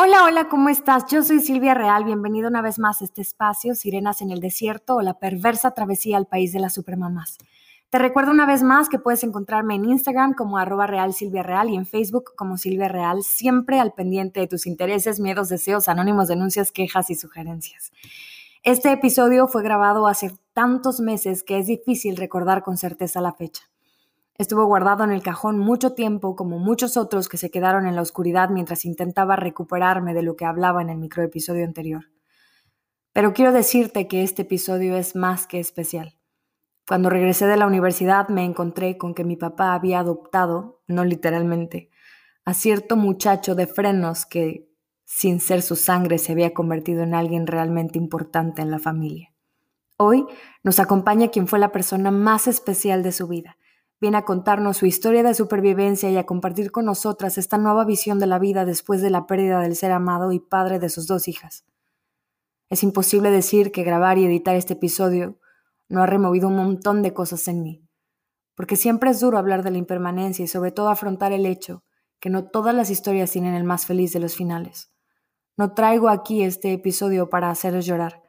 Hola, hola, ¿cómo estás? Yo soy Silvia Real, bienvenido una vez más a este espacio, Sirenas en el Desierto o la perversa travesía al país de las supermamás. Te recuerdo una vez más que puedes encontrarme en Instagram como arroba real Silvia Real y en Facebook como Silvia Real, siempre al pendiente de tus intereses, miedos, deseos, anónimos, denuncias, quejas y sugerencias. Este episodio fue grabado hace tantos meses que es difícil recordar con certeza la fecha. Estuvo guardado en el cajón mucho tiempo, como muchos otros que se quedaron en la oscuridad mientras intentaba recuperarme de lo que hablaba en el microepisodio anterior. Pero quiero decirte que este episodio es más que especial. Cuando regresé de la universidad me encontré con que mi papá había adoptado, no literalmente, a cierto muchacho de frenos que, sin ser su sangre, se había convertido en alguien realmente importante en la familia. Hoy nos acompaña quien fue la persona más especial de su vida, Viene a contarnos su historia de supervivencia y a compartir con nosotras esta nueva visión de la vida después de la pérdida del ser amado y padre de sus dos hijas. Es imposible decir que grabar y editar este episodio no ha removido un montón de cosas en mí, porque siempre es duro hablar de la impermanencia y sobre todo afrontar el hecho que no todas las historias tienen el más feliz de los finales. No traigo aquí este episodio para haceros llorar,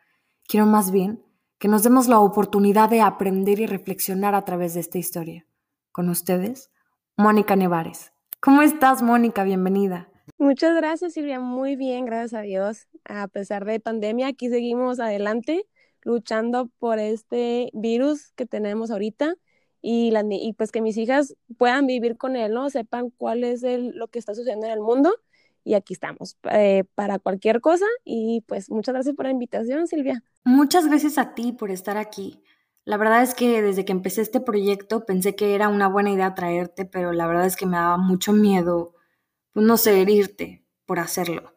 quiero más bien que nos demos la oportunidad de aprender y reflexionar a través de esta historia. Con ustedes, Mónica Nevares. ¿Cómo estás, Mónica? Bienvenida. Muchas gracias, Silvia. Muy bien, gracias a Dios. A pesar de pandemia, aquí seguimos adelante luchando por este virus que tenemos ahorita y, y pues que mis hijas puedan vivir con él, ¿no? Sepan cuál es lo que está sucediendo en el mundo y aquí estamos eh, para cualquier cosa y pues muchas gracias por la invitación, Silvia. Muchas gracias a ti por estar aquí. La verdad es que desde que empecé este proyecto pensé que era una buena idea traerte, pero la verdad es que me daba mucho miedo, pues no sé, herirte por hacerlo.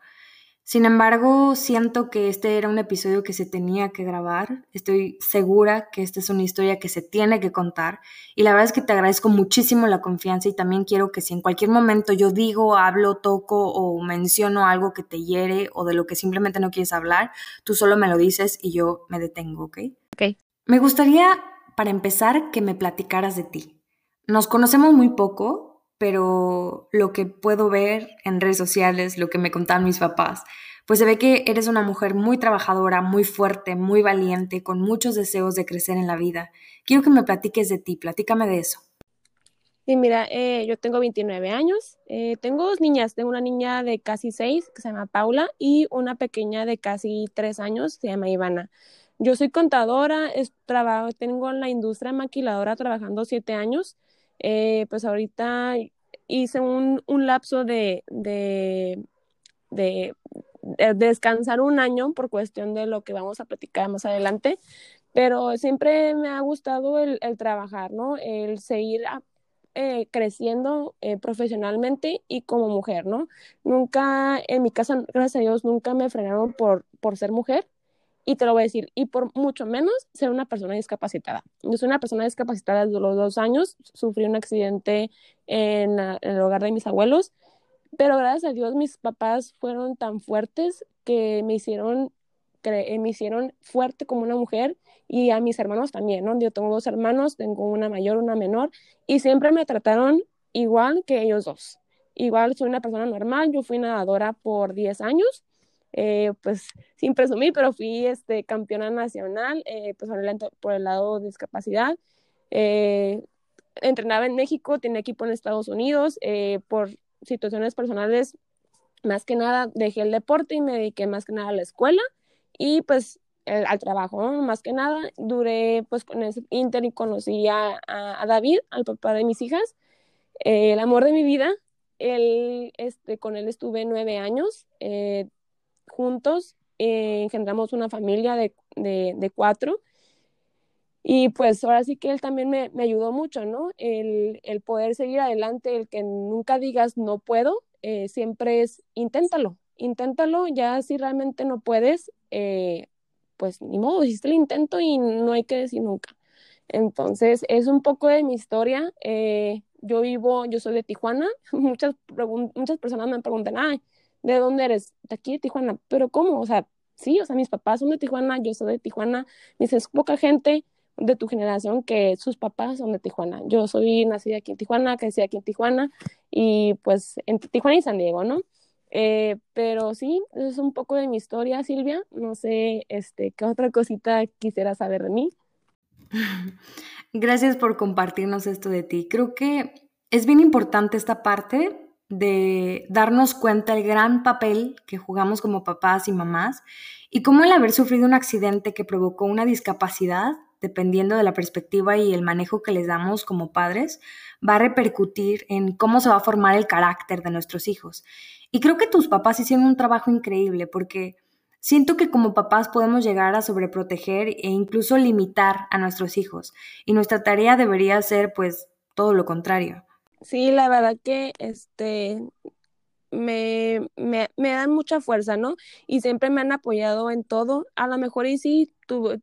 Sin embargo, siento que este era un episodio que se tenía que grabar. Estoy segura que esta es una historia que se tiene que contar. Y la verdad es que te agradezco muchísimo la confianza y también quiero que si en cualquier momento yo digo, hablo, toco o menciono algo que te hiere o de lo que simplemente no quieres hablar, tú solo me lo dices y yo me detengo, ¿ok? Ok. Me gustaría, para empezar, que me platicaras de ti. Nos conocemos muy poco, pero lo que puedo ver en redes sociales, lo que me contaban mis papás, pues se ve que eres una mujer muy trabajadora, muy fuerte, muy valiente, con muchos deseos de crecer en la vida. Quiero que me platiques de ti, platícame de eso. Sí, mira, eh, yo tengo 29 años, eh, tengo dos niñas, tengo una niña de casi 6 que se llama Paula y una pequeña de casi 3 años, se llama Ivana. Yo soy contadora, trabajo, tengo en la industria maquiladora trabajando siete años. Eh, pues ahorita hice un, un lapso de, de, de, descansar un año por cuestión de lo que vamos a platicar más adelante, pero siempre me ha gustado el, el trabajar, ¿no? El seguir eh, creciendo eh, profesionalmente y como mujer, ¿no? Nunca, en mi casa, gracias a Dios, nunca me frenaron por, por ser mujer y te lo voy a decir, y por mucho menos ser una persona discapacitada. Yo soy una persona discapacitada desde los dos años, sufrí un accidente en, el hogar de mis abuelos, pero gracias a Dios mis papás fueron tan fuertes que me hicieron, que me hicieron fuerte como una mujer y a mis hermanos también, ¿no? Yo tengo dos hermanos, tengo una mayor, una menor, y siempre me trataron igual que ellos dos. Igual soy una persona normal, yo fui nadadora por 10 años, eh, pues sin presumir, pero fui este, campeona nacional, eh, pues por el, lado de discapacidad. Eh, entrenaba en México, tenía equipo en Estados Unidos, por situaciones personales, más que nada dejé el deporte y me dediqué más que nada a la escuela y pues al trabajo, más que nada. Duré pues con ese inter y conocí a, a, David, al papá de mis hijas, el amor de mi vida. Él, este, con él estuve nueve años eh, juntos, eh, engendramos una familia de, de, cuatro. Y pues ahora sí que él también me, me ayudó mucho, ¿no? El, el, poder seguir adelante, el que nunca digas no puedo, eh, siempre es inténtalo, inténtalo, ya si realmente no puedes, eh, pues ni modo, hiciste el intento y no hay que decir nunca. Entonces, es un poco de mi historia. Eh, yo vivo, yo soy de Tijuana. Muchas, muchas personas me preguntan, ay, ¿de dónde eres? De aquí de Tijuana. Pero ¿cómo? O sea, sí, o sea, mis papás son de Tijuana, yo soy de Tijuana. Dices, poca gente de tu generación que sus papás son de Tijuana. Yo soy nacida aquí en Tijuana, crecí aquí en Tijuana y pues en Tijuana y San Diego, ¿no? Eh, pero sí, eso es un poco de mi historia, Silvia. No sé, este, qué otra cosita quisiera saber de mí. Gracias por compartirnos esto de ti. Creo que es bien importante esta parte de darnos cuenta el gran papel que jugamos como papás y mamás y cómo el haber sufrido un accidente que provocó una discapacidad, dependiendo de la perspectiva y el manejo que les damos como padres, va a repercutir en cómo se va a formar el carácter de nuestros hijos. Y creo que tus papás hicieron un trabajo increíble porque siento que como papás podemos llegar a sobreproteger e incluso limitar a nuestros hijos. Y nuestra tarea debería ser pues todo lo contrario. Sí, la verdad que este me, me, me, dan mucha fuerza, ¿no? Y siempre me han apoyado en todo. A lo mejor y sí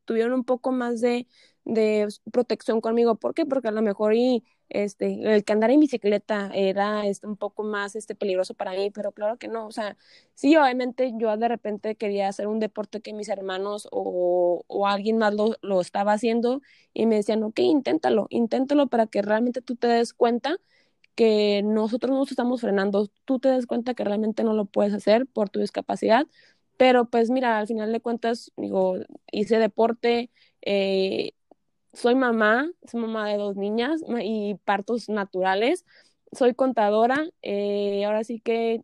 tuvieron un poco más de, de protección conmigo. ¿Por qué? Porque a lo mejor y este, el que andar en bicicleta era este, un poco más este, peligroso para mí, pero claro que no, o sea, sí, obviamente yo de repente quería hacer un deporte que mis hermanos o, o alguien más lo, lo, estaba haciendo y me decían, ok, inténtalo, inténtalo para que realmente tú te des cuenta que nosotros nos estamos frenando, tú te des cuenta que realmente no lo puedes hacer por tu discapacidad, pero pues mira, al final de cuentas, digo, hice deporte, eh, soy mamá, soy mamá de dos niñas y partos naturales. Soy contadora, eh, ahora sí que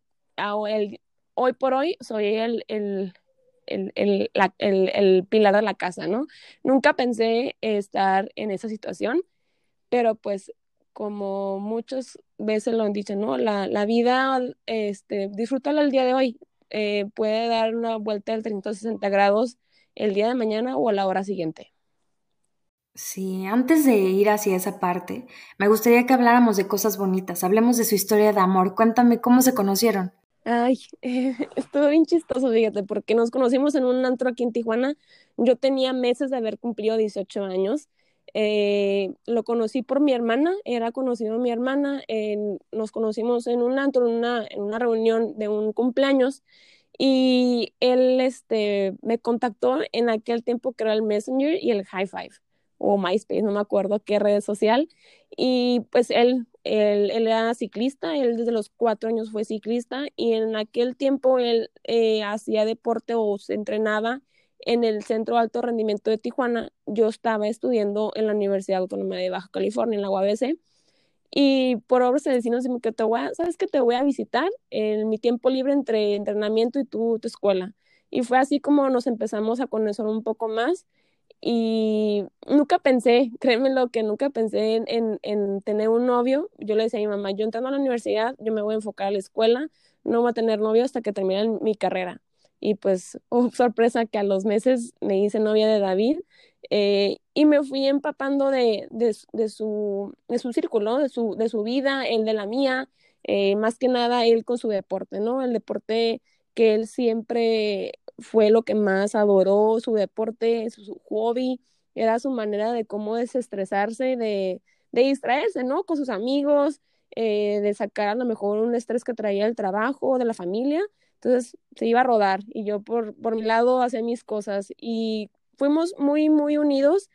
el, hoy por hoy soy el, el, el, el, pilar de la casa, ¿no? Nunca pensé estar en esa situación, pero pues como muchas veces lo han dicho, ¿no? La, la vida, este, disfrútala el día de hoy. Eh, puede dar una vuelta de 360 grados el día de mañana o a la hora siguiente. Sí, antes de ir hacia esa parte, me gustaría que habláramos de cosas bonitas, hablemos de su historia de amor. Cuéntame cómo se conocieron. Ay, eh, estuvo bien chistoso, fíjate, porque nos conocimos en un antro aquí en Tijuana. Yo tenía meses de haber cumplido 18 años. Eh, lo conocí por mi hermana, era conocido mi hermana. nos conocimos en un antro, en una, en una reunión de un cumpleaños. Y él este, me contactó en aquel tiempo que era el Messenger y el High Five o MySpace, no me acuerdo qué red social. Y pues él, él, era ciclista, él desde los cuatro años fue ciclista y en aquel tiempo él eh, hacía deporte o se entrenaba en el Centro Alto Rendimiento de Tijuana. Yo estaba estudiando en la Universidad Autónoma de Baja California, en la UABC. Y por obras de destino, que te voy a, ¿sabes que te voy a visitar en mi tiempo libre entre entrenamiento y tu, tu escuela? Y fue así como nos empezamos a conocer un poco más y nunca pensé, créeme lo que nunca pensé en, en, tener un novio. Yo le decía a mi mamá, yo entrando a la universidad, yo me voy a enfocar a la escuela, no voy a tener novio hasta que termine mi carrera. Y pues, oh, sorpresa que a los meses me hice novia de David eh, y me fui empapando de, de, de, su, de su círculo, de su, de su vida, el de la mía, eh, más que nada él con su deporte, ¿no? El deporte que él siempre fue lo que más adoró, su deporte, su, hobby, era su manera de cómo desestresarse, de, de distraerse, ¿no? Con sus amigos, eh, de sacar a lo mejor un estrés que traía el trabajo, de la familia. Entonces se iba a rodar y yo por, por mi lado hacía mis cosas y fuimos muy, muy unidos.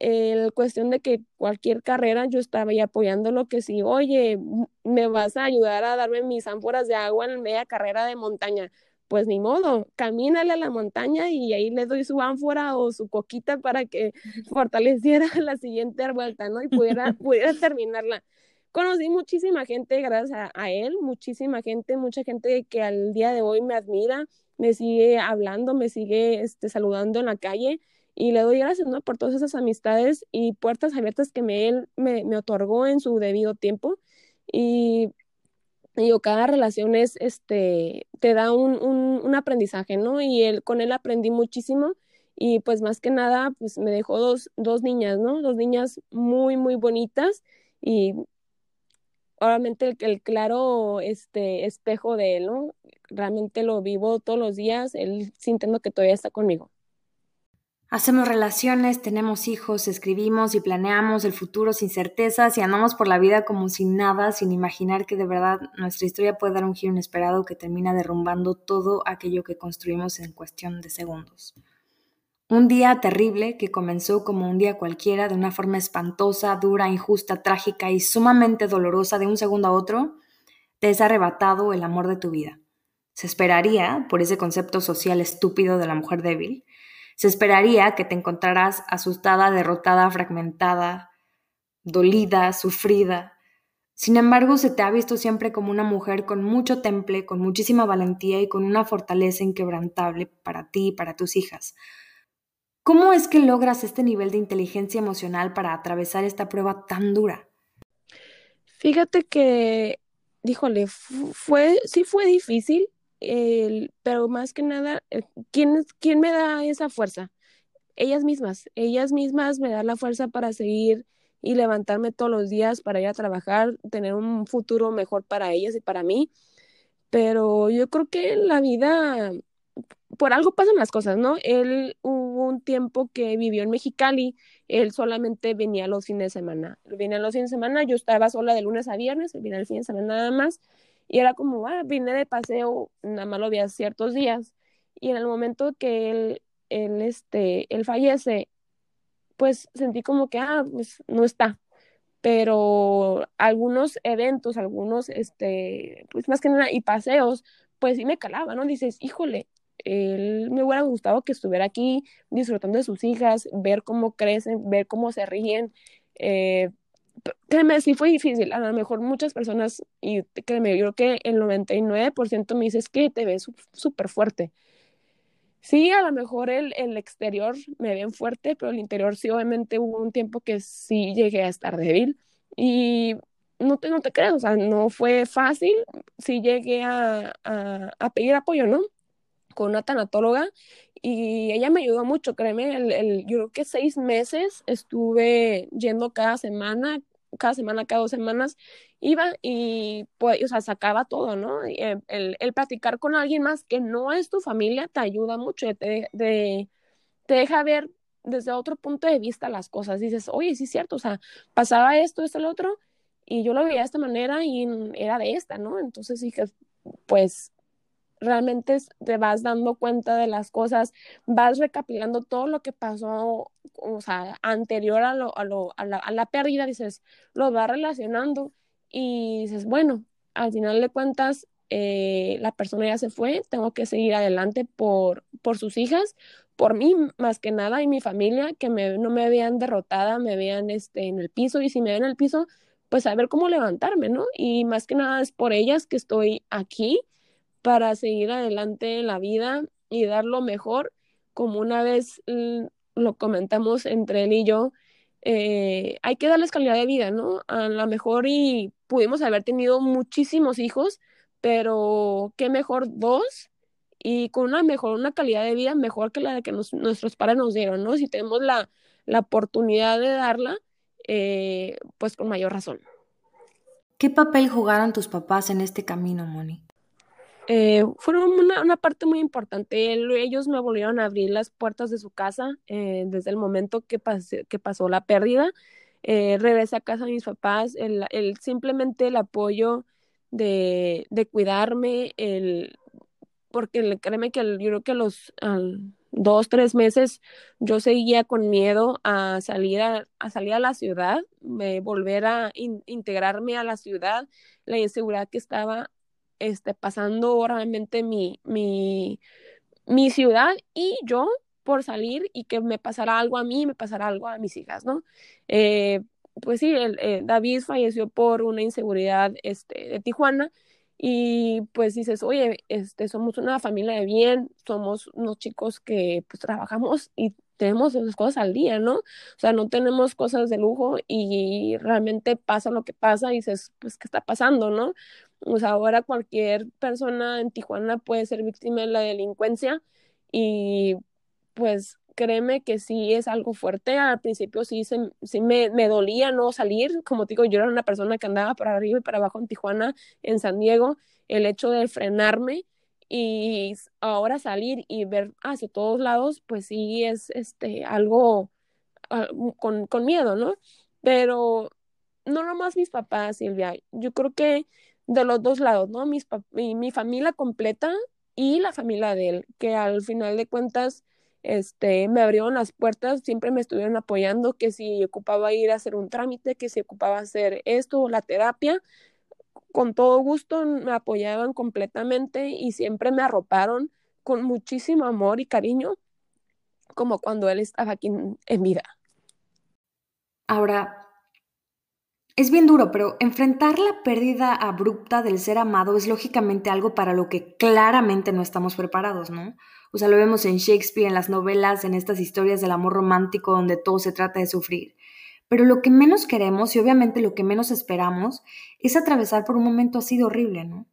en cuestión de que cualquier carrera yo estaba ahí apoyándolo, que si, oye, me vas a ayudar a darme mis ánforas de agua en media carrera de montaña, pues ni modo, camínale a la montaña y ahí le doy su ánfora o su coquita para que fortaleciera la siguiente vuelta, ¿no? Y pudiera, pudiera terminarla. Conocí muchísima gente gracias a, él, muchísima gente, mucha gente que al día de hoy me admira, me sigue hablando, me sigue este, saludando en la calle y le doy gracias ¿no? por todas esas amistades y puertas abiertas que me, él me, me otorgó en su debido tiempo. Y yo, cada relación es, este, te da un, un, un, aprendizaje, ¿no? Y él, con él aprendí muchísimo y pues más que nada, pues me dejó dos, dos niñas, ¿no? Dos niñas muy, muy bonitas y obviamente el, claro este, espejo de él, ¿no? Realmente lo vivo todos los días, él sintiendo que todavía está conmigo. Hacemos relaciones, tenemos hijos, escribimos y planeamos el futuro sin certezas y andamos por la vida como sin nada, sin imaginar que de verdad nuestra historia puede dar un giro inesperado que termina derrumbando todo aquello que construimos en cuestión de segundos. Un día terrible que comenzó como un día cualquiera, de una forma espantosa, dura, injusta, trágica y sumamente dolorosa de un segundo a otro, te es arrebatado el amor de tu vida. Se esperaría, por ese concepto social estúpido de la mujer débil, se esperaría que te encontraras asustada, derrotada, fragmentada, dolida, sufrida. Sin embargo, se te ha visto siempre como una mujer con mucho temple, con muchísima valentía y con una fortaleza inquebrantable para ti y para tus hijas. ¿Cómo es que logras este nivel de inteligencia emocional para atravesar esta prueba tan dura? Fíjate que, díjole, fue, sí fue difícil, pero más que nada, eh, ¿quién, ¿quién me da esa fuerza? Ellas mismas, ellas mismas me dan la fuerza para seguir y levantarme todos los días para ir a trabajar, tener un futuro mejor para ellas y para mí. Pero yo creo que en la vida, por algo pasan las cosas, ¿no? Él hubo un tiempo que vivió en Mexicali, él solamente venía los fines de semana. Venía los fines de semana, yo estaba sola de lunes a viernes, él venía el fin de semana nada más. Y era como, ah, vine de paseo, nada más lo vi ciertos días. Y en el momento que él, él, este, él fallece, pues sentí como que, ah, pues no está. Pero algunos eventos, algunos, este, pues más que nada, y paseos, pues sí me calaba, ¿no? Dices, híjole, él me hubiera gustado que estuviera aquí disfrutando de sus hijas, ver cómo crecen, ver cómo se ríen, eh, créeme, sí fue difícil. A lo mejor muchas personas, y créeme, yo creo que el 99% me dices que te ves súper fuerte. Sí, a lo mejor el, el exterior me ven fuerte, pero el interior sí, obviamente hubo un tiempo que sí llegué a estar débil. Y no te, no te creas, o sea, no fue fácil. Sí llegué a, a, a pedir apoyo, ¿no? Con una tanatóloga y ella me ayudó mucho, créeme, el, el, yo creo que seis meses estuve yendo cada semana, cada semana, cada dos semanas, iba y pues, o sea, sacaba todo, ¿no? Eh, el, el, platicar con alguien más que no es tu familia te ayuda mucho, te, de, te deja ver desde otro punto de vista las cosas. Dices, oye, sí es cierto, o sea, pasaba esto, esto, el otro, y yo lo veía de esta manera y era de esta, ¿no? Entonces dije, pues realmente te vas dando cuenta de las cosas, vas recapitulando todo lo que pasó, o sea, anterior a, lo, a, lo, a, la, pérdida, dices, lo vas relacionando y dices, bueno, al final de cuentas, eh, la persona ya se fue, tengo que seguir adelante por, por sus hijas, por mí más que nada y mi familia, que me, no me vean derrotada, me vean este, en el piso y si me ven en el piso, pues a ver cómo levantarme, ¿no? Y más que nada es por ellas que estoy aquí para seguir adelante en la vida y dar lo mejor, como una vez lo comentamos entre él y yo, eh, hay que darles calidad de vida, ¿no? A lo mejor y pudimos haber tenido muchísimos hijos, pero qué mejor dos y con una mejor, una calidad de vida mejor que la de que nuestros padres nos dieron, ¿no? Si tenemos la, la oportunidad de darla, eh, pues con mayor razón. ¿Qué papel jugaron tus papás en este camino, Moni? Eh, fueron una, parte muy importante. ellos me volvieron a abrir las puertas de su casa eh, desde el momento que, pasé, que pasó la pérdida. Eh, regresé a casa de mis papás, el, simplemente el apoyo de, cuidarme, el, porque créeme que yo creo que los dos, tres meses yo seguía con miedo a salir a, a salir a la ciudad, volver a in, integrarme a la ciudad, la inseguridad que estaba este, pasando realmente mi, mi, mi ciudad y yo por salir y que me pasara algo a mí, me pasara algo a mis hijas, ¿no? Eh, pues sí, el, eh, David falleció por una inseguridad este, de Tijuana y pues dices, oye, este, somos una familia de bien, somos unos chicos que pues trabajamos y tenemos las cosas al día, ¿no? O sea, no tenemos cosas de lujo y realmente pasa lo que pasa y dices, pues, ¿qué está pasando, no? O sea, ahora cualquier persona en Tijuana puede ser víctima de la delincuencia y pues créeme que sí es algo fuerte. Al principio sí, se, sí me, me, dolía no salir. Como digo, yo era una persona que andaba para arriba y para abajo en Tijuana, en San Diego. El hecho de frenarme y ahora salir y ver hacia todos lados, pues sí es este, algo ah, con, con miedo, ¿no? Pero no nomás mis papás, Silvia. Yo creo que de los dos lados, ¿no? Mis mi, mi familia completa y la familia de él, que al final de cuentas este, me abrieron las puertas, siempre me estuvieron apoyando, que si ocupaba ir a hacer un trámite, que si ocupaba hacer esto, la terapia, con todo gusto me apoyaban completamente y siempre me arroparon con muchísimo amor y cariño, como cuando él estaba aquí en vida. Ahora, es bien duro, pero enfrentar la pérdida abrupta del ser amado es lógicamente algo para lo que claramente no estamos preparados, ¿no? O sea, lo vemos en Shakespeare, en las novelas, en estas historias del amor romántico donde todo se trata de sufrir. Pero lo que menos queremos y obviamente lo que menos esperamos es atravesar por un momento así de horrible, ¿no?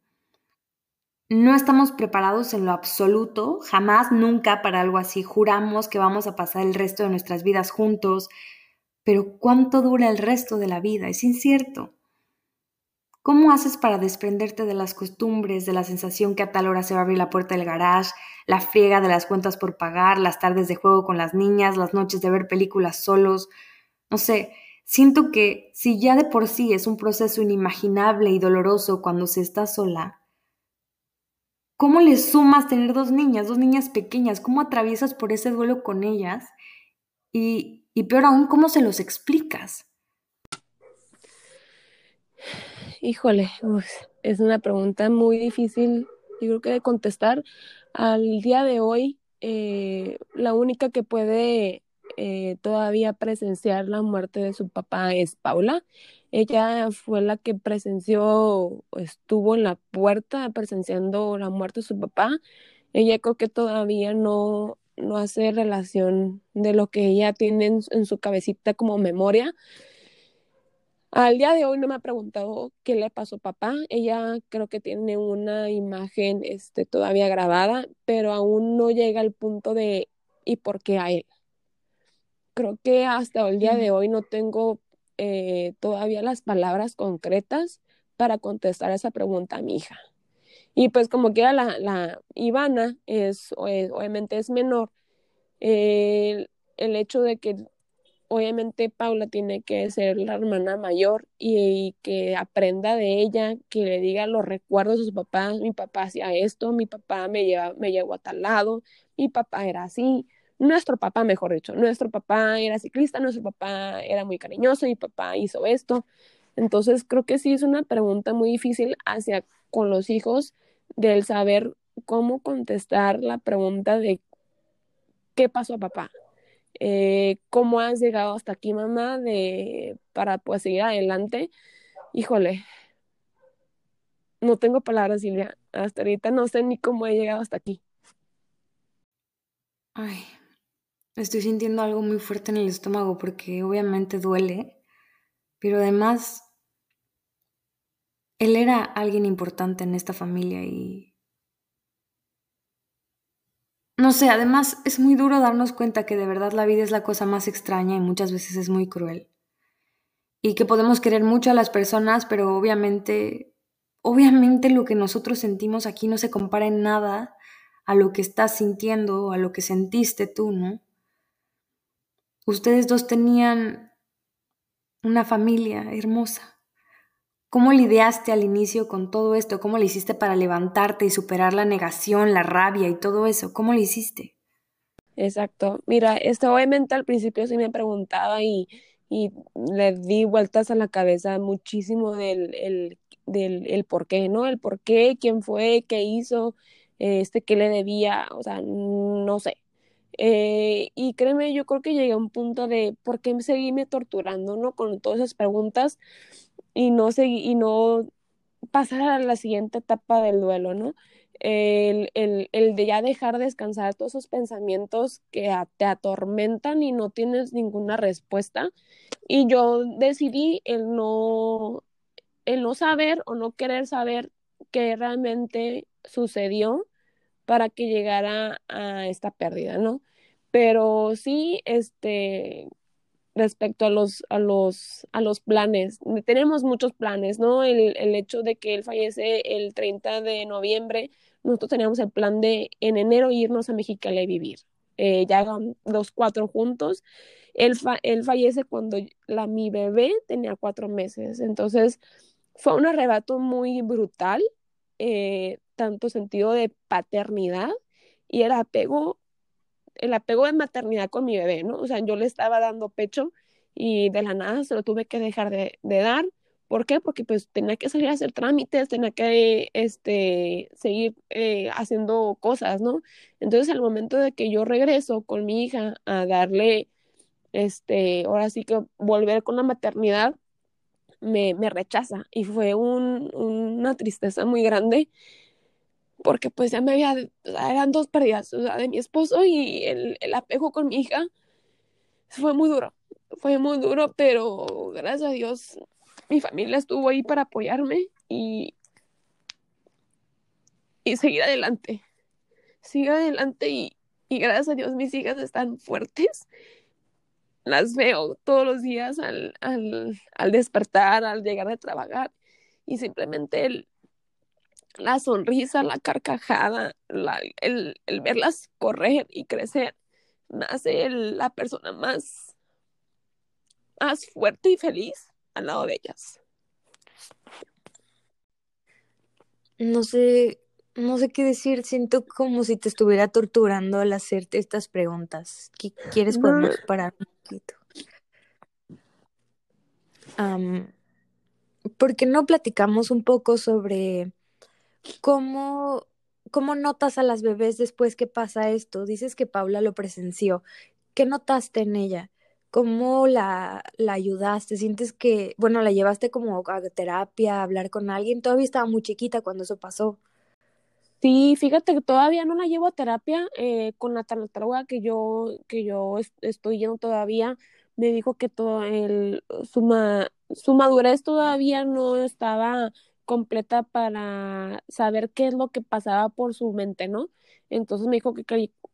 No estamos preparados en lo absoluto, jamás, nunca para algo así. Juramos que vamos a pasar el resto de nuestras vidas juntos, pero ¿cuánto dura el resto de la vida? Es incierto. ¿Cómo haces para desprenderte de las costumbres, de la sensación que a tal hora se va a abrir la puerta del garage, la friega de las cuentas por pagar, las tardes de juego con las niñas, las noches de ver películas solos? No sé, siento que si ya de por sí es un proceso inimaginable y doloroso cuando se está sola, ¿cómo le sumas tener dos niñas, dos niñas pequeñas? ¿Cómo atraviesas por ese duelo con ellas? Y, y peor aún, ¿cómo se los explicas? Híjole, es una pregunta muy difícil, yo creo que de contestar. Al día de hoy, eh, la única que puede eh, todavía presenciar la muerte de su papá es Paula. Ella fue la que presenció, estuvo en la puerta presenciando la muerte de su papá. Ella creo que todavía no, no hace relación de lo que ella tiene en su cabecita como memoria al día de hoy no me ha preguntado qué le pasó a papá. Ella creo que tiene una imagen este, todavía grabada, pero aún no llega al punto de ¿y por qué a él? Creo que hasta el día de hoy no tengo eh, todavía las palabras concretas para contestar esa pregunta a mi hija. Y pues como que la, la Ivana es, obviamente es menor, el hecho de que obviamente Paula tiene que ser la hermana mayor y, que aprenda de ella, que le diga los recuerdos de su papá, mi papá hacía esto, mi papá me, lleva, me llevó a tal lado, mi papá era así, nuestro papá, mejor dicho, nuestro papá era ciclista, nuestro papá era muy cariñoso, mi papá hizo esto. Entonces creo que sí es una pregunta muy difícil hacia con los hijos del saber cómo contestar la pregunta de qué pasó a papá, eh, cómo has llegado hasta aquí, mamá, de, para pues seguir adelante. Híjole, no tengo palabras, Silvia. Hasta ahorita no sé ni cómo he llegado hasta aquí. Ay, estoy sintiendo algo muy fuerte en el estómago porque obviamente duele, pero además él era alguien importante en esta familia y no sé, además es muy duro darnos cuenta que de verdad la vida es la cosa más extraña y muchas veces es muy cruel. Y que podemos querer mucho a las personas, pero obviamente, obviamente lo que nosotros sentimos aquí no se compara en nada a lo que estás sintiendo, a lo que sentiste tú, ¿no? Ustedes dos tenían una familia hermosa. ¿Cómo lidiaste al inicio con todo esto? ¿Cómo le hiciste para levantarte y superar la negación, la rabia y todo eso? ¿Cómo lo hiciste? Exacto. Mira, esto obviamente al principio sí me preguntaba y, y le di vueltas a la cabeza muchísimo del el, del el por qué, ¿no? El por qué, quién fue, qué hizo, este, qué le debía, o sea, no sé. Eh, y créeme, yo creo que llegué a un punto de por qué seguirme torturando, ¿no? Con todas esas preguntas y no seguir, y no pasar a la siguiente etapa del duelo, ¿no? El, el, el, de ya dejar descansar todos esos pensamientos que te atormentan y no tienes ninguna respuesta. Y yo decidí el no, el no saber o no querer saber qué realmente sucedió para que llegara a esta pérdida, ¿no? Pero sí, este, respecto a los, a los, a los planes, tenemos muchos planes, ¿no? El, el hecho de que él fallece el 30 de noviembre, nosotros teníamos el plan de en enero irnos a Mexicali a vivir. Eh, ya los cuatro juntos. Él, él fallece cuando la, mi bebé tenía cuatro meses. Entonces, fue un arrebato muy brutal, eh, tanto sentido de paternidad y el apego, el apego de maternidad con mi bebé, ¿no? O sea, yo le estaba dando pecho y de la nada se lo tuve que dejar de, dar. ¿Por qué? Porque pues tenía que salir a hacer trámites, tenía que este, seguir eh, haciendo cosas, ¿no? Entonces, al momento de que yo regreso con mi hija a darle, este, ahora sí que volver con la maternidad, me, me rechaza y fue un, una tristeza muy grande porque pues ya me había, eran dos pérdidas, o sea, de mi esposo y el, el apego con mi hija fue muy duro, fue muy duro, pero gracias a Dios mi familia estuvo ahí para apoyarme y, y seguir adelante, seguir adelante y, y gracias a Dios mis hijas están fuertes las veo todos los días al, al, al despertar, al llegar de trabajar y simplemente el, la sonrisa, la carcajada, la, el, el, verlas correr y crecer, me hace la persona más, más fuerte y feliz al lado de ellas. No sé, no sé qué decir, siento como si te estuviera torturando al hacerte estas preguntas. ¿Qué quieres podemos parar un poquito? ¿Por qué no platicamos un poco sobre cómo, cómo notas a las bebés después que pasa esto? Dices que Paula lo presenció. ¿Qué notaste en ella? ¿Cómo la, la ayudaste? ¿Sientes que, bueno, la llevaste como a terapia, a hablar con alguien? Todavía estaba muy chiquita cuando eso pasó. Sí, fíjate que todavía no la llevo a terapia eh, con la tanatóloga que yo, que yo estoy yendo todavía. Me dijo que todo el, su, su madurez todavía no estaba completa para saber qué es lo que pasaba por su mente, ¿no? Entonces me dijo que,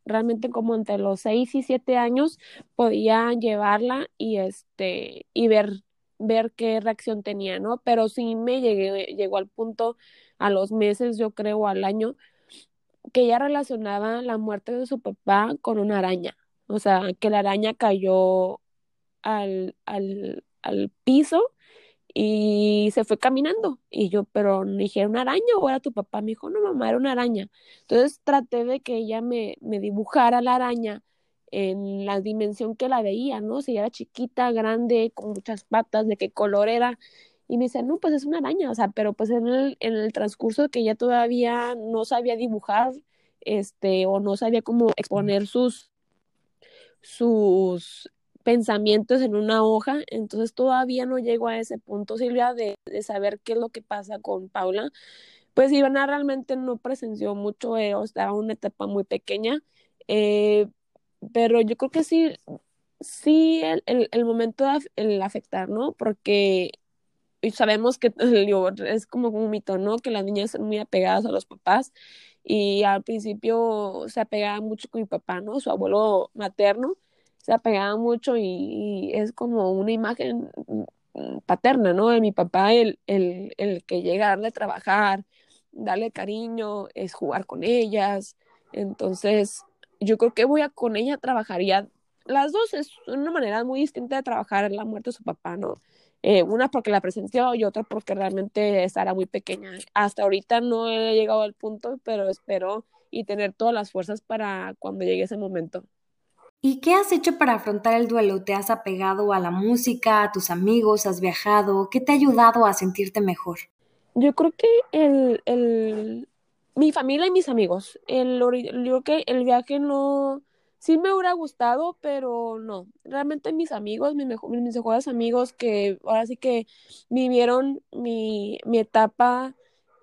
realmente como entre los seis y siete años podía llevarla y este y ver ver qué reacción tenía, ¿no? Pero sí me llegué, llegó al punto a los meses, yo creo, al año, que ella relacionaba la muerte de su papá con una araña. O sea, que la araña cayó al, al, al piso y se fue caminando. Y yo, pero dije, ¿era una araña o era tu papá? Me dijo, no, mamá, era una araña. Entonces traté de que ella me, me dibujara la araña en la dimensión que la veía, ¿no? Si era chiquita, grande, con muchas patas, de qué color era. Y me dice, no, pues es una araña, o sea, pero pues en el, en el transcurso que ella todavía no sabía dibujar, este, o no sabía cómo exponer sus, sus pensamientos en una hoja, entonces todavía no llego a ese punto, Silvia, de, de saber qué es lo que pasa con Paula. Pues Ivana realmente no presenció mucho, eh, o en una etapa muy pequeña, eh, pero yo creo que sí, sí el, el, el momento de afectar, ¿no? Porque sabemos que es como un mito, ¿no? Que las niñas son muy apegadas a los papás y al principio se apegaba mucho con mi papá, ¿no? Su abuelo materno se apegaba mucho y, es como una imagen mm, paterna, ¿no? De mi papá, el, el, el que llega a darle a trabajar, darle cariño, es jugar con ellas. Entonces, yo creo que voy a con ella trabajaría. Las dos es una manera muy distinta de trabajar la muerte de su papá, ¿no? Eh, una porque la presenció y otra porque realmente estará muy pequeña. Hasta ahorita no he llegado al punto, pero espero y tener todas las fuerzas para cuando llegue ese momento. ¿Y qué has hecho para afrontar el duelo? ¿Te has apegado a la música, a tus amigos, has viajado? ¿Qué te ha ayudado a sentirte mejor? Yo creo que el, el mi familia y mis amigos. El, yo creo que el viaje no, sí me hubiera gustado, pero no. Realmente mis amigos, mis, mis mejores amigos que ahora sí que vivieron mi, mi etapa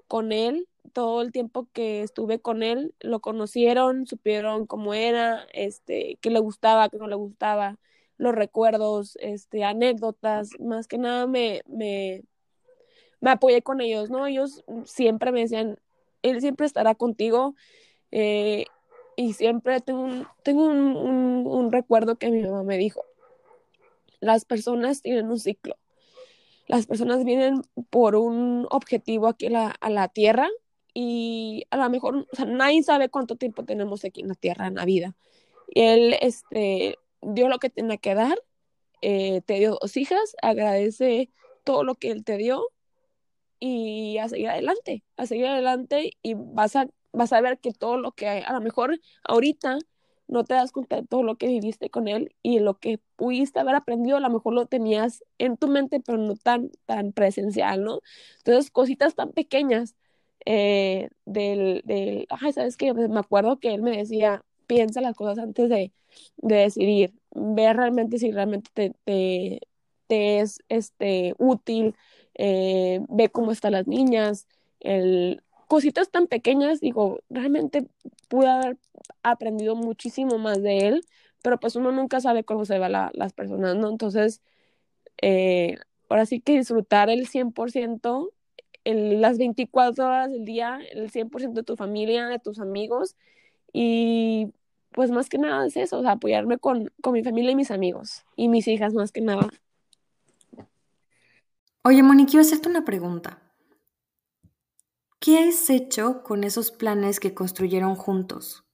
con él, todo el tiempo que estuve con él, lo conocieron, supieron cómo era, este, qué le gustaba, qué no le gustaba, los recuerdos, este, anécdotas, más que nada me, me, me apoyé con ellos, ¿no? Ellos siempre me decían, él siempre estará contigo, eh, y siempre tengo, un, tengo un, un, recuerdo que mi mamá me dijo, las personas tienen un ciclo, las personas vienen por un objetivo aquí a la, a la tierra y a lo mejor, o sea, nadie sabe cuánto tiempo tenemos aquí en la tierra, en la vida. Y él este, dio lo que tenía que dar, eh, te dio dos hijas, agradece todo lo que él te dio y a seguir adelante, a seguir adelante y vas a vas a ver que todo lo que a lo mejor ahorita no te das cuenta de todo lo que viviste con él y lo que pudiste haber aprendido, a lo mejor lo tenías en tu mente, pero no tan, tan presencial, ¿no? Entonces, cositas tan pequeñas eh, del, del, ay, ¿sabes qué? Me acuerdo que él me decía, piensa las cosas antes de, de decidir, ve realmente si realmente te, te, te es este, útil, eh, ve cómo están las niñas, el, cositas tan pequeñas, digo, realmente pude haber aprendido muchísimo más de él, pero pues uno nunca sabe cómo se van las personas, ¿no? Entonces, eh, ahora sí que disfrutar el 100%, las 24 horas del día, el 100% de tu familia, de tus amigos, y pues más que nada es eso, o sea, apoyarme con, con mi familia y mis amigos, y mis hijas más que nada. Oye, Moni, quiero hacerte una pregunta. ¿Qué has hecho con esos planes que construyeron juntos?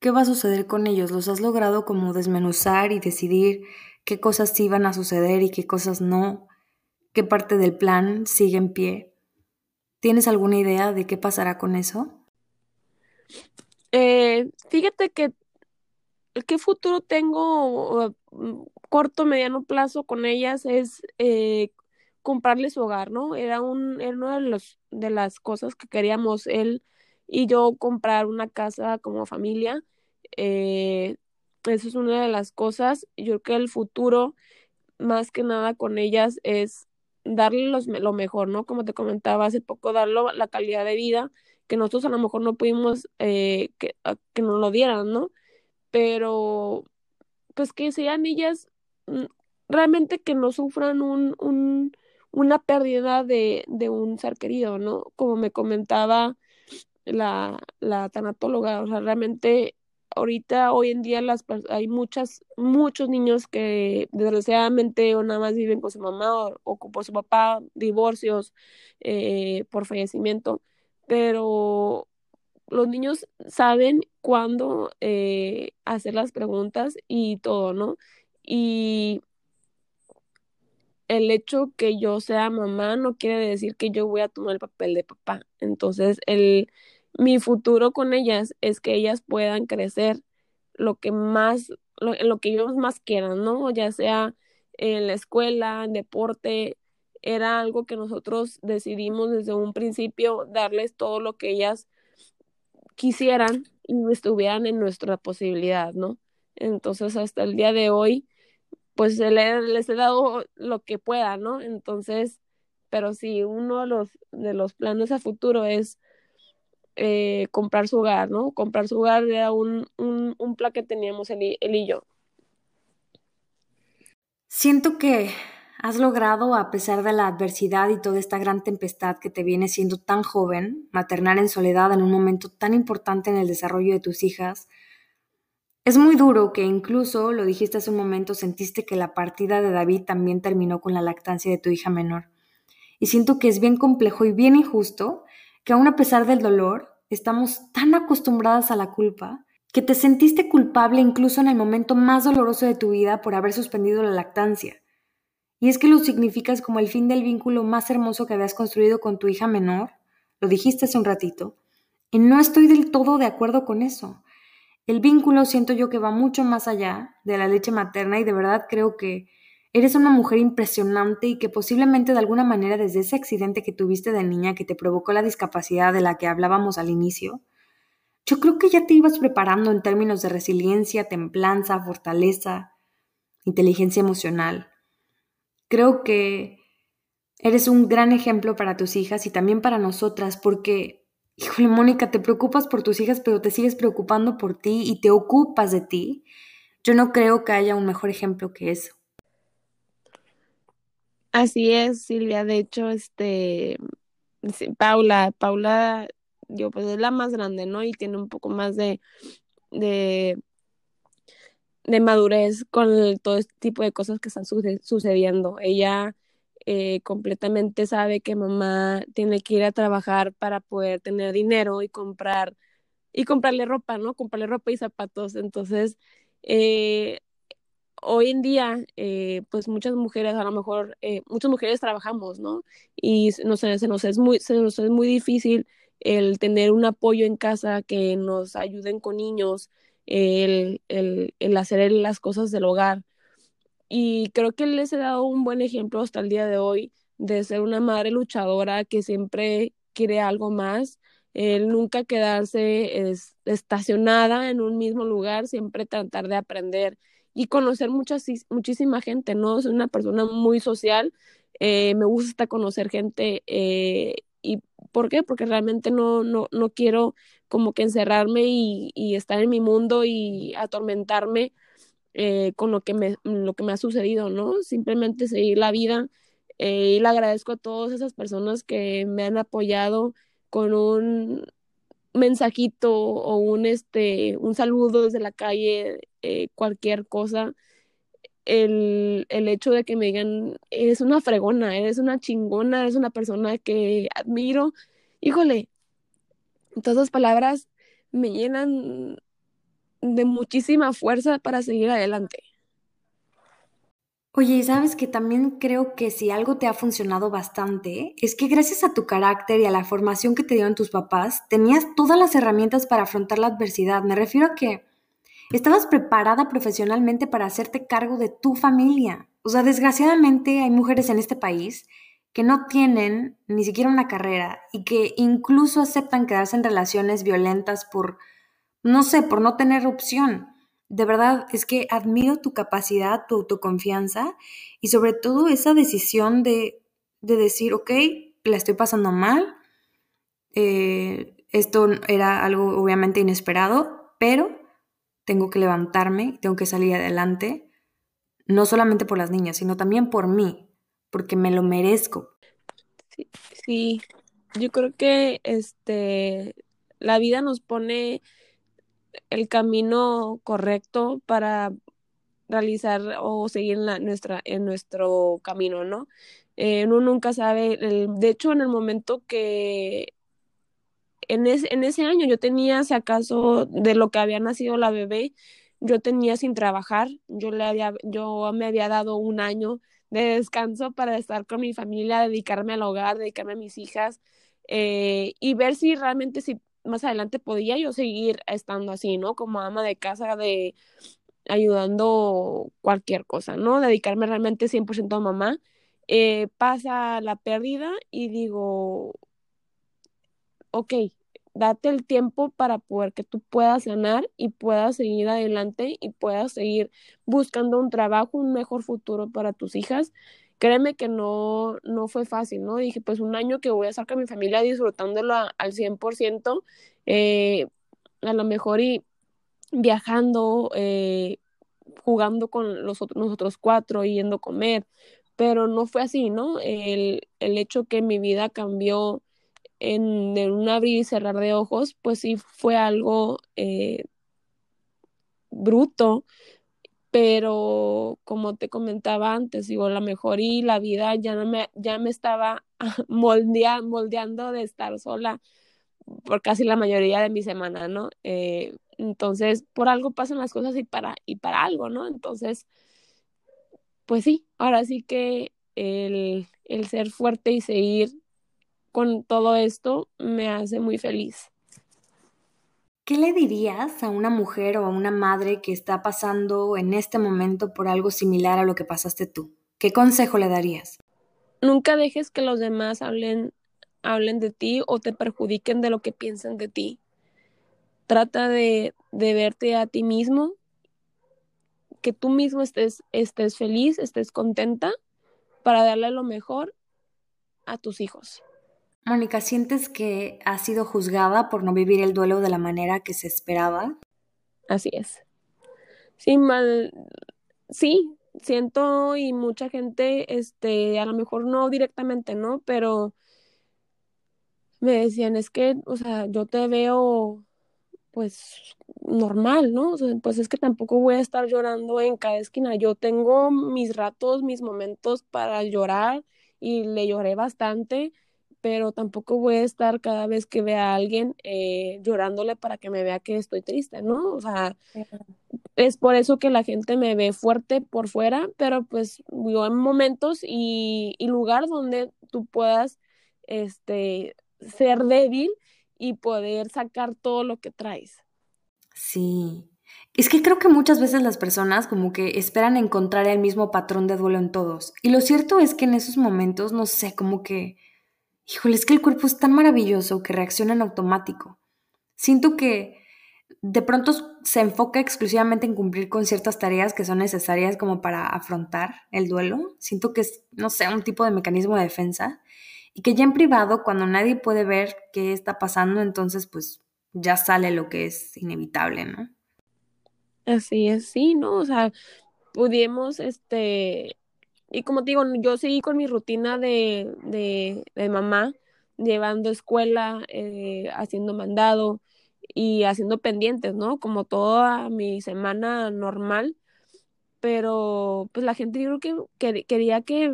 ¿Qué va a suceder con ellos? ¿Los has logrado como desmenuzar y decidir qué cosas iban a suceder y qué cosas no? ¿Qué parte del plan sigue en pie? ¿Tienes alguna idea de qué pasará con eso? Eh, fíjate que qué futuro tengo corto, mediano plazo con ellas es eh, comprarle su hogar, ¿no? Era, un, era una de, los, de las cosas que queríamos él y yo comprar una casa como familia. Eh, eso es una de las cosas. Yo creo que el futuro, más que nada con ellas, es darle lo mejor, ¿no? Como te comentaba hace poco, darle la calidad de vida que nosotros a lo mejor no pudimos eh, que, que nos lo dieran, ¿no? Pero, pues que sean ellas mm, realmente que no sufran un, un, una pérdida de, de un ser querido, ¿no? Como me comentaba la, la tanatóloga, o sea, realmente ahorita, hoy en día, las, hay muchas, muchos niños que desgraciadamente o nada más viven con su mamá o, por su papá, divorcios, eh, por fallecimiento, pero los niños saben cuándo eh, hacer las preguntas y todo, ¿no? Y el hecho que yo sea mamá no quiere decir que yo voy a tomar el papel de papá. Entonces, el, mi futuro con ellas es que ellas puedan crecer lo que más, lo, lo que ellos más quieran, ¿no? Ya sea en la escuela, en deporte, era algo que nosotros decidimos desde un principio darles todo lo que ellas quisieran y estuvieran en nuestra posibilidad, ¿no? Entonces, hasta el día de hoy, pues les he dado lo que pueda, ¿no? Entonces, pero sí, uno de los, de los planes a futuro es eh, comprar su hogar, ¿no? Comprar su hogar era un, un, un plan que teníamos él él y yo. Siento que has logrado, a pesar de la adversidad y toda esta gran tempestad que te viene siendo tan joven, maternar en soledad en un momento tan importante en el desarrollo de tus hijas, es muy duro que incluso, lo dijiste hace un momento, sentiste que la partida de David también terminó con la lactancia de tu hija menor. Y siento que es bien complejo y bien injusto que aun a pesar del dolor, estamos tan acostumbradas a la culpa que te sentiste culpable incluso en el momento más doloroso de tu vida por haber suspendido la lactancia. Y es que lo significas como el fin del vínculo más hermoso que habías construido con tu hija menor, lo dijiste hace un ratito, y no estoy del todo de acuerdo con eso. El vínculo siento yo que va mucho más allá de la leche materna y de verdad creo que eres una mujer impresionante y que posiblemente de alguna manera desde ese accidente que tuviste de niña que te provocó la discapacidad de la que hablábamos al inicio, yo creo que ya te ibas preparando en términos de resiliencia, templanza, fortaleza, inteligencia emocional. Creo que eres un gran ejemplo para tus hijas y también para nosotras porque, híjole, Mónica, te preocupas por tus hijas, pero te sigues preocupando por ti y te ocupas de ti. Yo no creo que haya un mejor ejemplo que eso. Así es, Silvia. De hecho, este, Paula, Paula yo pues es la más grande, ¿no? Y tiene un poco más de, de, de madurez con todo este tipo de cosas que están sucediendo. Ella eh, completamente sabe que mamá tiene que ir a trabajar para poder tener dinero y comprar y comprarle ropa, ¿no? Comprarle ropa y zapatos. Entonces, eh, hoy en día, eh, pues muchas mujeres, a lo mejor, muchas mujeres trabajamos, ¿no? Y no sé, se nos es muy, se nos es muy difícil el tener un apoyo en casa que nos ayuden con niños, el, el, el hacer las cosas del hogar. Y creo que les he dado un buen ejemplo hasta el día de hoy de ser una madre luchadora que siempre quiere algo más, el nunca quedarse estacionada en un mismo lugar, siempre tratar de aprender y conocer muchas, muchísima gente, ¿no? Soy una persona muy social, eh, me gusta conocer gente eh, y ¿Por qué? Porque realmente no, no, no quiero como que encerrarme y, y estar en mi mundo y atormentarme eh, con lo que, me, lo que me ha sucedido, ¿no? Simplemente seguir la vida eh, y le agradezco a todas esas personas que me han apoyado con un mensajito o un, este, un saludo desde la calle, eh, cualquier cosa. El, el, hecho de que me digan, eres una fregona, eres una chingona, eres una persona que admiro. Híjole, todas esas palabras me llenan de muchísima fuerza para seguir adelante. Oye, y sabes que también creo que si algo te ha funcionado bastante, es que gracias a tu carácter y a la formación que te dieron tus papás, tenías todas las herramientas para afrontar la adversidad. Me refiero a que estabas preparada profesionalmente para hacerte cargo de tu familia. O sea, desgraciadamente hay mujeres en este país que no tienen ni siquiera una carrera y que incluso aceptan quedarse en relaciones violentas por no sé, por no tener opción. De verdad, es que admiro tu capacidad, tu autoconfianza y sobre todo esa decisión de, de decir, ok, la estoy pasando mal, eh, esto era algo obviamente inesperado, pero tengo que levantarme, tengo que salir adelante, no solamente por las niñas, sino también por mí, porque me lo merezco. Sí, sí. yo creo que este, la vida nos pone el camino correcto para realizar o seguir en, la, nuestra, en nuestro camino, ¿no? Eh, uno nunca sabe, de hecho en el momento que en, en ese año yo tenía, si acaso, de lo que había nacido la bebé, yo tenía sin trabajar, yo, le había, yo me había dado un año de descanso para estar con mi familia, dedicarme al hogar, dedicarme a mis hijas eh, y ver si realmente si más adelante podía yo seguir estando así, ¿no? Como ama de casa, de ayudando cualquier cosa, ¿no? Dedicarme realmente 100% a mamá. Eh, pasa la pérdida y digo, ok, date el tiempo para poder que tú puedas ganar y puedas seguir adelante y puedas seguir buscando un trabajo, un mejor futuro para tus hijas créeme que no, no fue fácil, ¿no? Dije, pues un año que voy a estar con mi familia disfrutándolo al 100%, eh, a lo mejor y viajando, eh, jugando con los otros, nosotros cuatro, yendo a comer, pero no fue así, ¿no? El, el hecho que mi vida cambió en, en, un abrir y cerrar de ojos, pues sí fue algo eh, bruto, pero como te comentaba antes, digo, la mejor y la vida ya no me, ya me estaba moldeando de estar sola por casi la mayoría de mi semana, ¿no? Eh, entonces, por algo pasan las cosas y para, y para algo, ¿no? Entonces, pues sí, ahora sí que el, el ser fuerte y seguir con todo esto me hace muy feliz. ¿Qué le dirías a una mujer o a una madre que está pasando en este momento por algo similar a lo que pasaste tú? ¿Qué consejo le darías? Nunca dejes que los demás hablen, hablen de ti o te perjudiquen de lo que piensan de ti. trata de, de verte a ti mismo, que tú mismo estés, estés feliz, estés contenta para darle lo mejor a tus hijos. Mónica, ¿sientes que has sido juzgada por no vivir el duelo de la manera que se esperaba? Así es. Sí, mal, sí, siento y mucha gente, este, a lo mejor no directamente, ¿no? Pero me decían, es que, o sea, yo te veo, pues, normal, ¿no? O sea, pues es que tampoco voy a estar llorando en cada esquina. Yo tengo mis ratos, mis momentos para llorar y le lloré bastante, pero tampoco voy a estar cada vez que vea a alguien eh, llorándole para que me vea que estoy triste, ¿no? O sea, es por eso que la gente me ve fuerte por fuera, pero pues yo en momentos y, y lugar donde tú puedas este, ser débil y poder sacar todo lo que traes. Sí. Es que creo que muchas veces las personas como que esperan encontrar el mismo patrón de duelo en todos. Y lo cierto es que en esos momentos, no sé, como que, híjole, es que el cuerpo es tan maravilloso que reacciona en automático. Siento que de pronto se enfoca exclusivamente en cumplir con ciertas tareas que son necesarias como para afrontar el duelo. Siento que es, no sé, un tipo de mecanismo de defensa. Y que ya en privado, cuando nadie puede ver qué está pasando, entonces pues ya sale lo que es inevitable, ¿no? Así es, sí, ¿no? O sea, pudimos, este, y como te digo, yo seguí con mi rutina de, de, mamá, llevando escuela, eh, haciendo mandado y haciendo pendientes, ¿no? Como toda mi semana normal, pero pues la gente yo creo que, quería que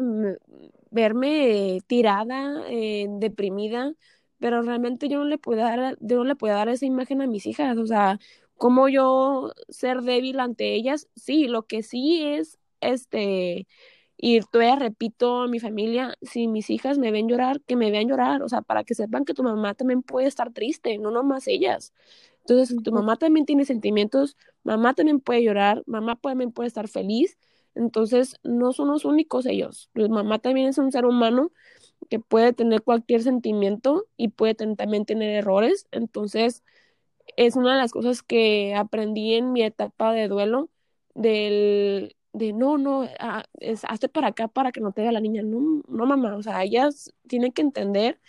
verme tirada, eh, deprimida, pero realmente yo no le puedo dar, yo no le puedo dar esa imagen a mis hijas, o sea, como yo ser débil ante ellas, sí, lo que sí es, este, y todavía repito a mi familia, si mis hijas me ven llorar, que me vean llorar, o sea, para que sepan que tu mamá también puede estar triste, no nomás ellas. Entonces, tu mamá también tiene sentimientos, mamá también puede llorar, mamá también puede estar feliz, entonces no son los únicos ellos. mamá también es un ser humano que puede tener cualquier sentimiento y puede también tener errores, entonces es una de las cosas que aprendí en mi etapa de duelo, del de no, no, ah, es, hazte para acá para que no te vea la niña. No, no, mamá, o sea, ellas tienen que entender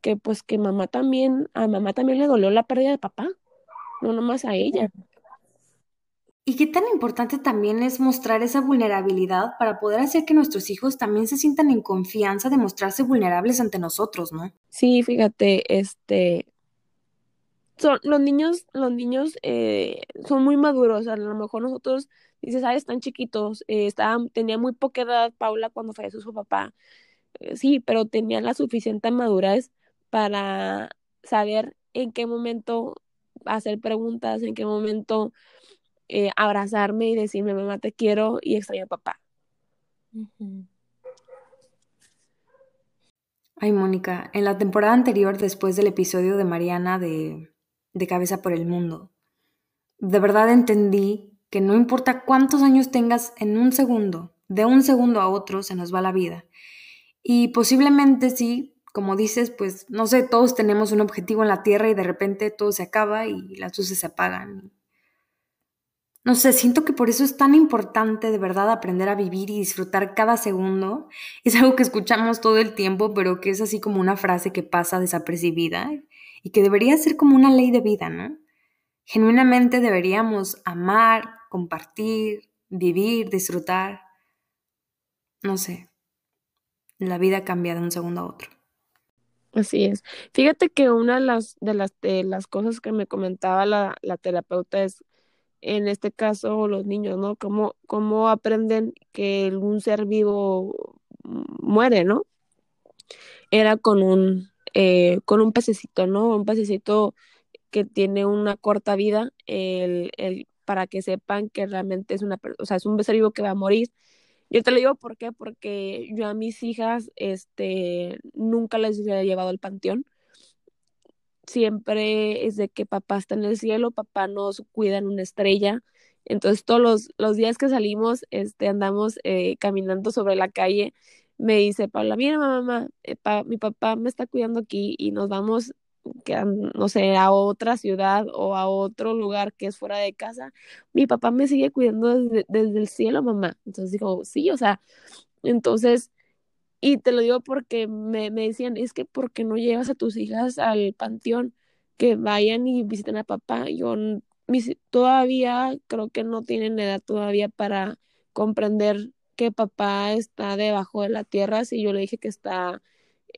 que pues que mamá también, a mamá también le dolió la pérdida de papá, no nomás a ella. Y qué tan importante también es mostrar esa vulnerabilidad para poder hacer que nuestros hijos también se sientan en confianza de mostrarse vulnerables ante nosotros, ¿no? Sí, fíjate, este, son, los niños, los niños eh, son muy maduros, a lo mejor nosotros, dices, ah, están chiquitos, eh, tenía muy poca edad Paula cuando falleció su papá, eh, sí, pero tenía la suficiente madurez para saber en qué momento hacer preguntas, en qué momento abrazarme y decirme, mamá, te quiero y extraño a papá. Ay, Mónica, en la temporada anterior, después del episodio de Mariana de de cabeza por el mundo. De verdad entendí que no importa cuántos años tengas en un segundo, de un segundo a otro se nos va la vida. Y posiblemente sí, como dices, pues no sé, todos tenemos un objetivo en la Tierra y de repente todo se acaba y las luces se apagan. No sé, siento que por eso es tan importante de verdad aprender a vivir y disfrutar cada segundo. Es algo que escuchamos todo el tiempo, pero que es así como una frase que pasa desapercibida y que debería ser como una ley de vida, ¿no? Genuinamente deberíamos amar, compartir, vivir, disfrutar. No sé, la vida cambia de un segundo a otro. Así es. Fíjate que una de las, de las, de las cosas que me comentaba la, la terapeuta es, en este caso, los niños, ¿no? Cómo, cómo aprenden que un ser vivo muere, ¿no? Era con un, eh, con un pececito, ¿no? Un pececito que tiene una corta vida, el, el, para que sepan que realmente es una, o sea, es un ser vivo que va a morir. Yo te lo digo ¿por qué? porque yo a mis hijas, este, nunca les he llevado al panteón. Siempre es de que papá está en el cielo, papá nos cuida en una estrella. Entonces todos los, los días que salimos, este, andamos eh, caminando sobre la calle me dice Paula, mira mamá, eh, mi papá me está cuidando aquí y nos vamos que, no sé, a otra ciudad o a otro lugar que es fuera de casa, mi papá me sigue cuidando desde, desde el cielo, mamá. Entonces digo, sí, o sea, entonces, y te lo digo porque me, me decían, es que ¿por qué no llevas a tus hijas al panteón? Que vayan y visiten a papá. Yo todavía creo que no tienen edad todavía para comprender que papá está debajo de la tierra si yo le dije que está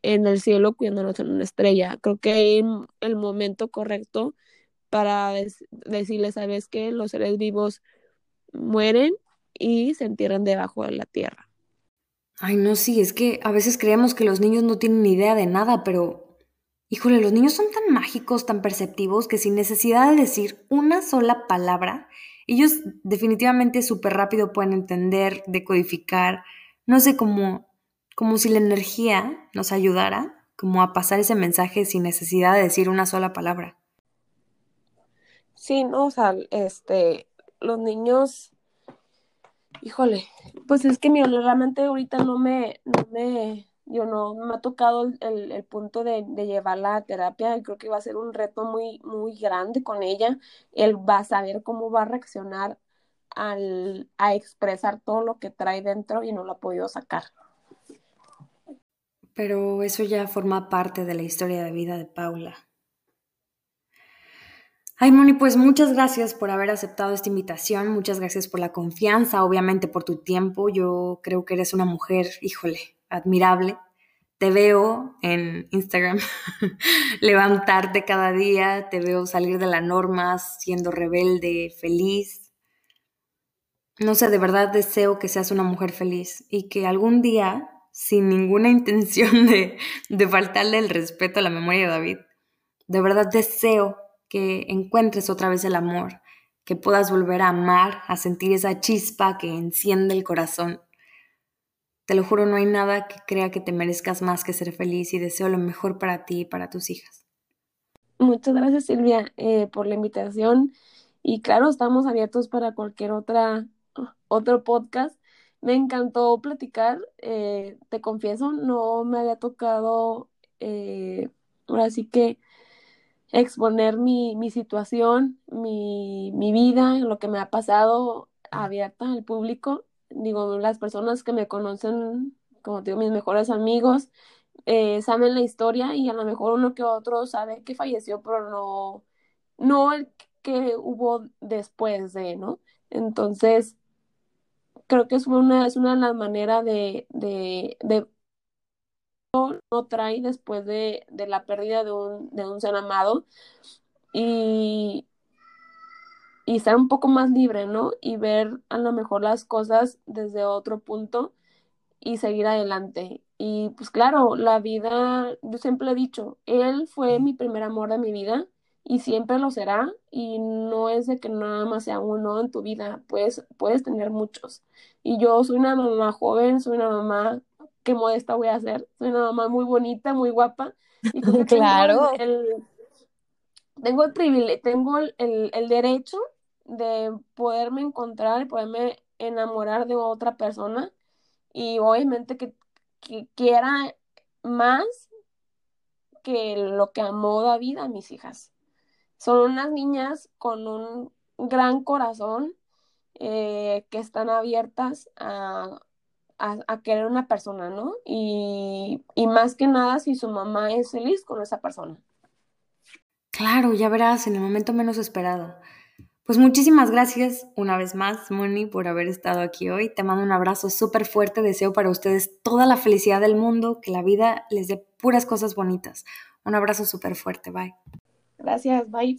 en el cielo cuidándonos en una estrella. Creo que es el momento correcto para decirles, ¿sabes que Los seres vivos mueren y se entierran debajo de la tierra. Ay, no, sí, es que a veces creemos que los niños no tienen ni idea de nada, pero, híjole, los niños son tan mágicos, tan perceptivos, que sin necesidad de decir una sola palabra, ellos definitivamente súper rápido pueden entender, decodificar, no sé, cómo como si la energía nos ayudara como a pasar ese mensaje sin necesidad de decir una sola palabra. Sí, no, o sea, este, los niños, híjole, pues es que mi realmente ahorita no me, no me, yo no, me ha tocado el, el punto de, de, llevarla a terapia y creo que va a ser un reto muy, muy grande con ella. Él va a saber cómo va a reaccionar al, a expresar todo lo que trae dentro y no lo ha podido sacar pero eso ya forma parte de la historia de vida de Paula. Ay, Moni, pues muchas gracias por haber aceptado esta invitación, muchas gracias por la confianza, obviamente por tu tiempo. Yo creo que eres una mujer, híjole, admirable. Te veo en Instagram levantarte cada día, te veo salir de la norma, siendo rebelde, feliz. No sé, de verdad deseo que seas una mujer feliz y que algún día sin ninguna intención de, de faltarle el respeto a la memoria de David. De verdad deseo que encuentres otra vez el amor, que puedas volver a amar, a sentir esa chispa que enciende el corazón. Te lo juro, no hay nada que crea que te merezcas más que ser feliz y deseo lo mejor para ti y para tus hijas. Muchas gracias Silvia eh, por la invitación y claro, estamos abiertos para cualquier otra otro podcast me encantó platicar, eh, te confieso, no me había tocado, eh, ahora sí que exponer mi, mi situación, mi, mi, vida, lo que me ha pasado abierta al público. Digo, las personas que me conocen, como digo, mis mejores amigos, eh, saben la historia y a lo mejor uno que otro sabe que falleció, pero no, no el que hubo después de, ¿no? Entonces, creo que es una, es una de las maneras de, de, de no trae después de, de, la pérdida de un, de un ser amado y, y estar un poco más libre, ¿no? Y ver a lo mejor las cosas desde otro punto y seguir adelante. Y pues claro, la vida, yo siempre he dicho, él fue mi primer amor de mi vida y siempre lo será y no es de que nada más sea uno en tu vida, puedes, puedes tener muchos. Y yo soy una mamá joven, soy una mamá que modesta voy a ser, soy una mamá muy bonita, muy guapa. Y claro. Tengo el, tengo el privilegio, tengo el, el, derecho de poderme encontrar y poderme enamorar de otra persona y obviamente que, que quiera más que lo que amó David a mis hijas. Son unas niñas con un gran corazón eh, que están abiertas a, a, querer una persona, ¿no? Y, y más que nada si su mamá es feliz con esa persona. Claro, ya verás, en el momento menos esperado. Pues muchísimas gracias una vez más, Moni, por haber estado aquí hoy. Te mando un abrazo súper fuerte. Deseo para ustedes toda la felicidad del mundo, que la vida les dé puras cosas bonitas. Un abrazo súper fuerte. Bye. Gracias, bye.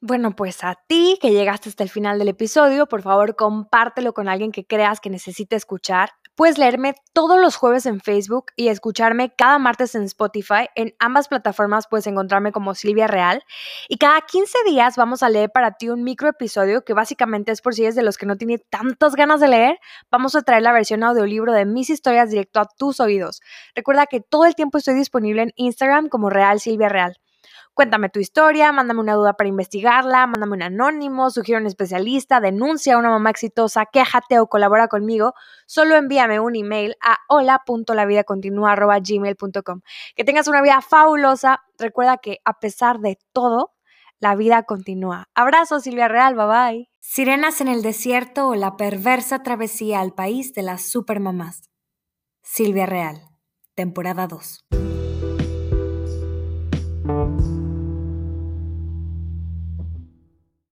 Bueno, pues a ti que llegaste hasta el final del episodio, por favor compártelo con alguien que creas que necesite escuchar. Puedes leerme todos los jueves en Facebook y escucharme cada martes en Spotify. En ambas plataformas puedes encontrarme como Silvia Real. Y cada 15 días vamos a leer para ti un micro episodio que básicamente es por si eres de los que no tiene tantas ganas de leer. Vamos a traer la versión audiolibro de mis historias directo a tus oídos. Recuerda que todo el tiempo estoy disponible en Instagram como Real Silvia Real. Cuéntame tu historia, mándame una duda para investigarla, mándame un anónimo, sugiere un especialista, denuncia a una mamá exitosa, quéjate o colabora conmigo. Solo envíame un email a hola.lavidacontinua.gmail.com. Que tengas una vida fabulosa. Recuerda que a pesar de todo, la vida continúa. Abrazo, Silvia Real, bye bye. Sirenas en el desierto o la perversa travesía al país de las supermamás. Silvia Real, temporada 2.